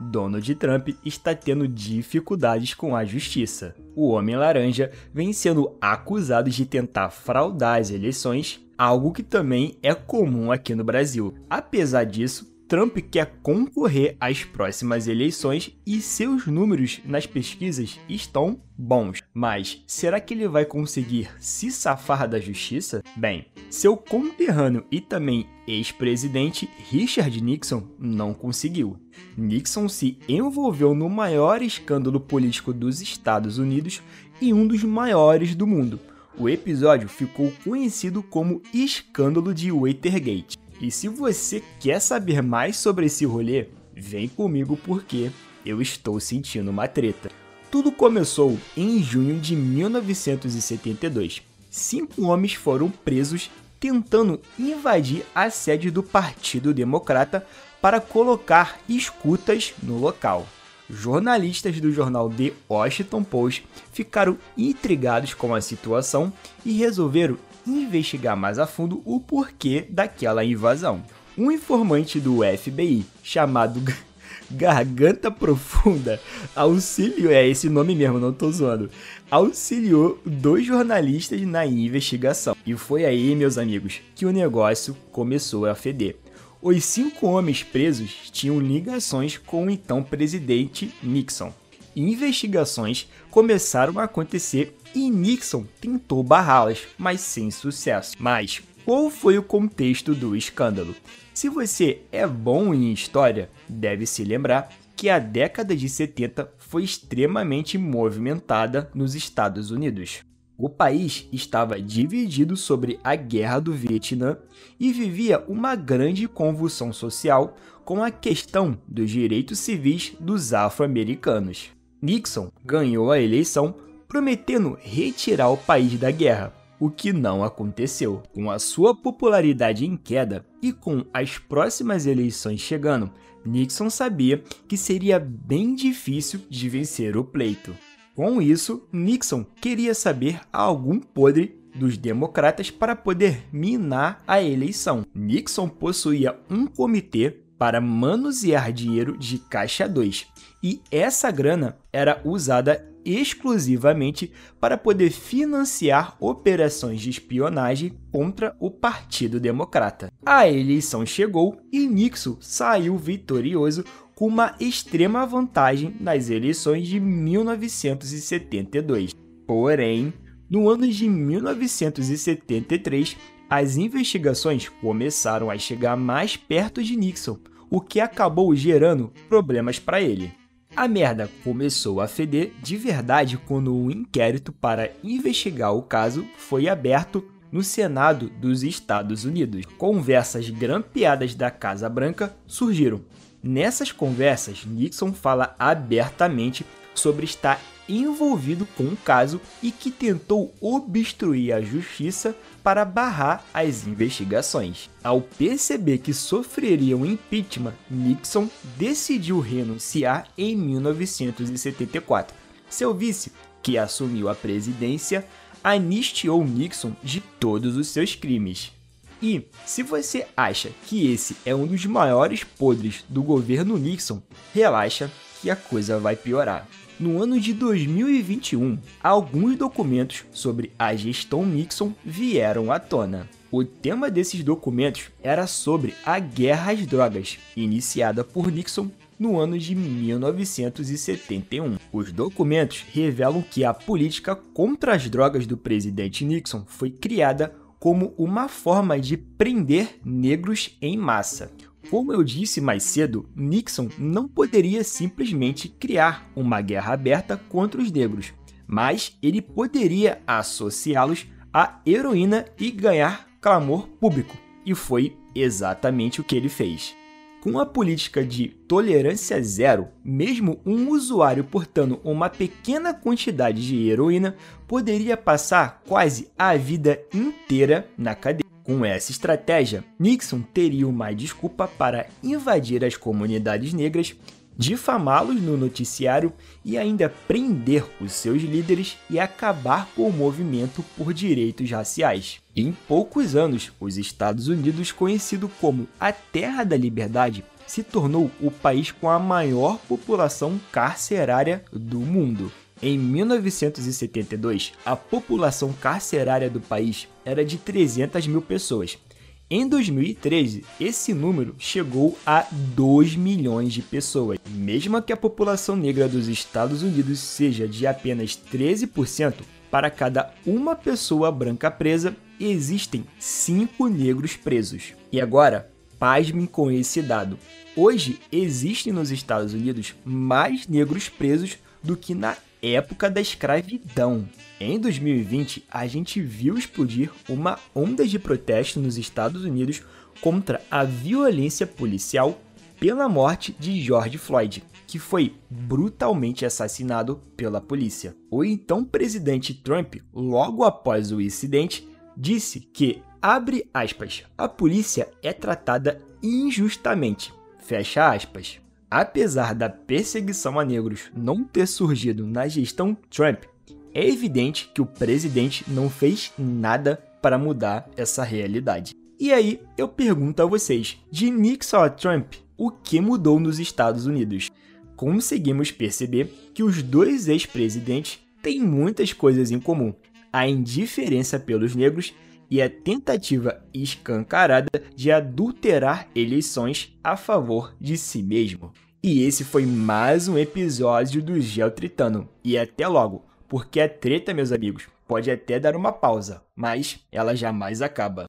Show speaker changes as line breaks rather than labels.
Donald Trump está tendo dificuldades com a justiça. O Homem Laranja vem sendo acusado de tentar fraudar as eleições, algo que também é comum aqui no Brasil. Apesar disso, Trump quer concorrer às próximas eleições e seus números nas pesquisas estão bons. Mas será que ele vai conseguir se safar da justiça? Bem, seu conterrâneo e também ex-presidente Richard Nixon não conseguiu. Nixon se envolveu no maior escândalo político dos Estados Unidos e um dos maiores do mundo. O episódio ficou conhecido como Escândalo de Watergate. E se você quer saber mais sobre esse rolê, vem comigo porque eu estou sentindo uma treta. Tudo começou em junho de 1972. Cinco homens foram presos tentando invadir a sede do Partido Democrata para colocar escutas no local. Jornalistas do jornal The Washington Post ficaram intrigados com a situação e resolveram investigar mais a fundo o porquê daquela invasão. Um informante do FBI chamado Garganta Profunda auxiliou, é esse nome mesmo, não tô zoando, auxiliou dois jornalistas na investigação. E foi aí, meus amigos, que o negócio começou a feder. Os cinco homens presos tinham ligações com o então presidente Nixon. Investigações começaram a acontecer e Nixon tentou barrá-las, mas sem sucesso. Mas qual foi o contexto do escândalo? Se você é bom em história, deve se lembrar que a década de 70 foi extremamente movimentada nos Estados Unidos. O país estava dividido sobre a Guerra do Vietnã e vivia uma grande convulsão social com a questão dos direitos civis dos afro-americanos. Nixon ganhou a eleição prometendo retirar o país da guerra, o que não aconteceu. Com a sua popularidade em queda e com as próximas eleições chegando, Nixon sabia que seria bem difícil de vencer o pleito. Com isso, Nixon queria saber algum podre dos democratas para poder minar a eleição. Nixon possuía um comitê para manusear dinheiro de caixa 2, e essa grana era usada exclusivamente para poder financiar operações de espionagem contra o Partido Democrata. A eleição chegou e Nixon saiu vitorioso com uma extrema vantagem nas eleições de 1972. Porém, no ano de 1973, as investigações começaram a chegar mais perto de Nixon, o que acabou gerando problemas para ele. A merda começou a feder de verdade quando um inquérito para investigar o caso foi aberto no Senado dos Estados Unidos. Conversas grampeadas da Casa Branca surgiram. Nessas conversas, Nixon fala abertamente sobre estar envolvido com o caso e que tentou obstruir a justiça para barrar as investigações. Ao perceber que sofreria um impeachment, Nixon decidiu renunciar em 1974. Seu vice, que assumiu a presidência, anistiou Nixon de todos os seus crimes. E, se você acha que esse é um dos maiores podres do governo Nixon, relaxa que a coisa vai piorar. No ano de 2021, alguns documentos sobre a gestão Nixon vieram à tona. O tema desses documentos era sobre a guerra às drogas, iniciada por Nixon no ano de 1971. Os documentos revelam que a política contra as drogas do presidente Nixon foi criada como uma forma de prender negros em massa. Como eu disse mais cedo, Nixon não poderia simplesmente criar uma guerra aberta contra os negros, mas ele poderia associá-los à heroína e ganhar clamor público. E foi exatamente o que ele fez. Com a política de tolerância zero, mesmo um usuário portando uma pequena quantidade de heroína poderia passar quase a vida inteira na cadeia. Com essa estratégia, Nixon teria uma desculpa para invadir as comunidades negras, difamá-los no noticiário e ainda prender os seus líderes e acabar com o movimento por direitos raciais. Em poucos anos, os Estados Unidos, conhecido como a Terra da Liberdade, se tornou o país com a maior população carcerária do mundo. Em 1972, a população carcerária do país era de 300 mil pessoas. Em 2013, esse número chegou a 2 milhões de pessoas. Mesmo que a população negra dos Estados Unidos seja de apenas 13%, para cada uma pessoa branca presa, existem 5 negros presos. E agora, pasmem com esse dado. Hoje, existem nos Estados Unidos mais negros presos do que na época da escravidão. Em 2020, a gente viu explodir uma onda de protesto nos Estados Unidos contra a violência policial pela morte de George Floyd, que foi brutalmente assassinado pela polícia. O então presidente Trump, logo após o incidente, disse que, abre aspas, a polícia é tratada injustamente, fecha aspas. Apesar da perseguição a negros não ter surgido na gestão Trump, é evidente que o presidente não fez nada para mudar essa realidade. E aí eu pergunto a vocês: de Nixon a Trump, o que mudou nos Estados Unidos? Conseguimos perceber que os dois ex-presidentes têm muitas coisas em comum: a indiferença pelos negros e a tentativa escancarada de adulterar eleições a favor de si mesmo. E esse foi mais um episódio do Gel Tritano. E até logo, porque a treta, meus amigos, pode até dar uma pausa, mas ela jamais acaba.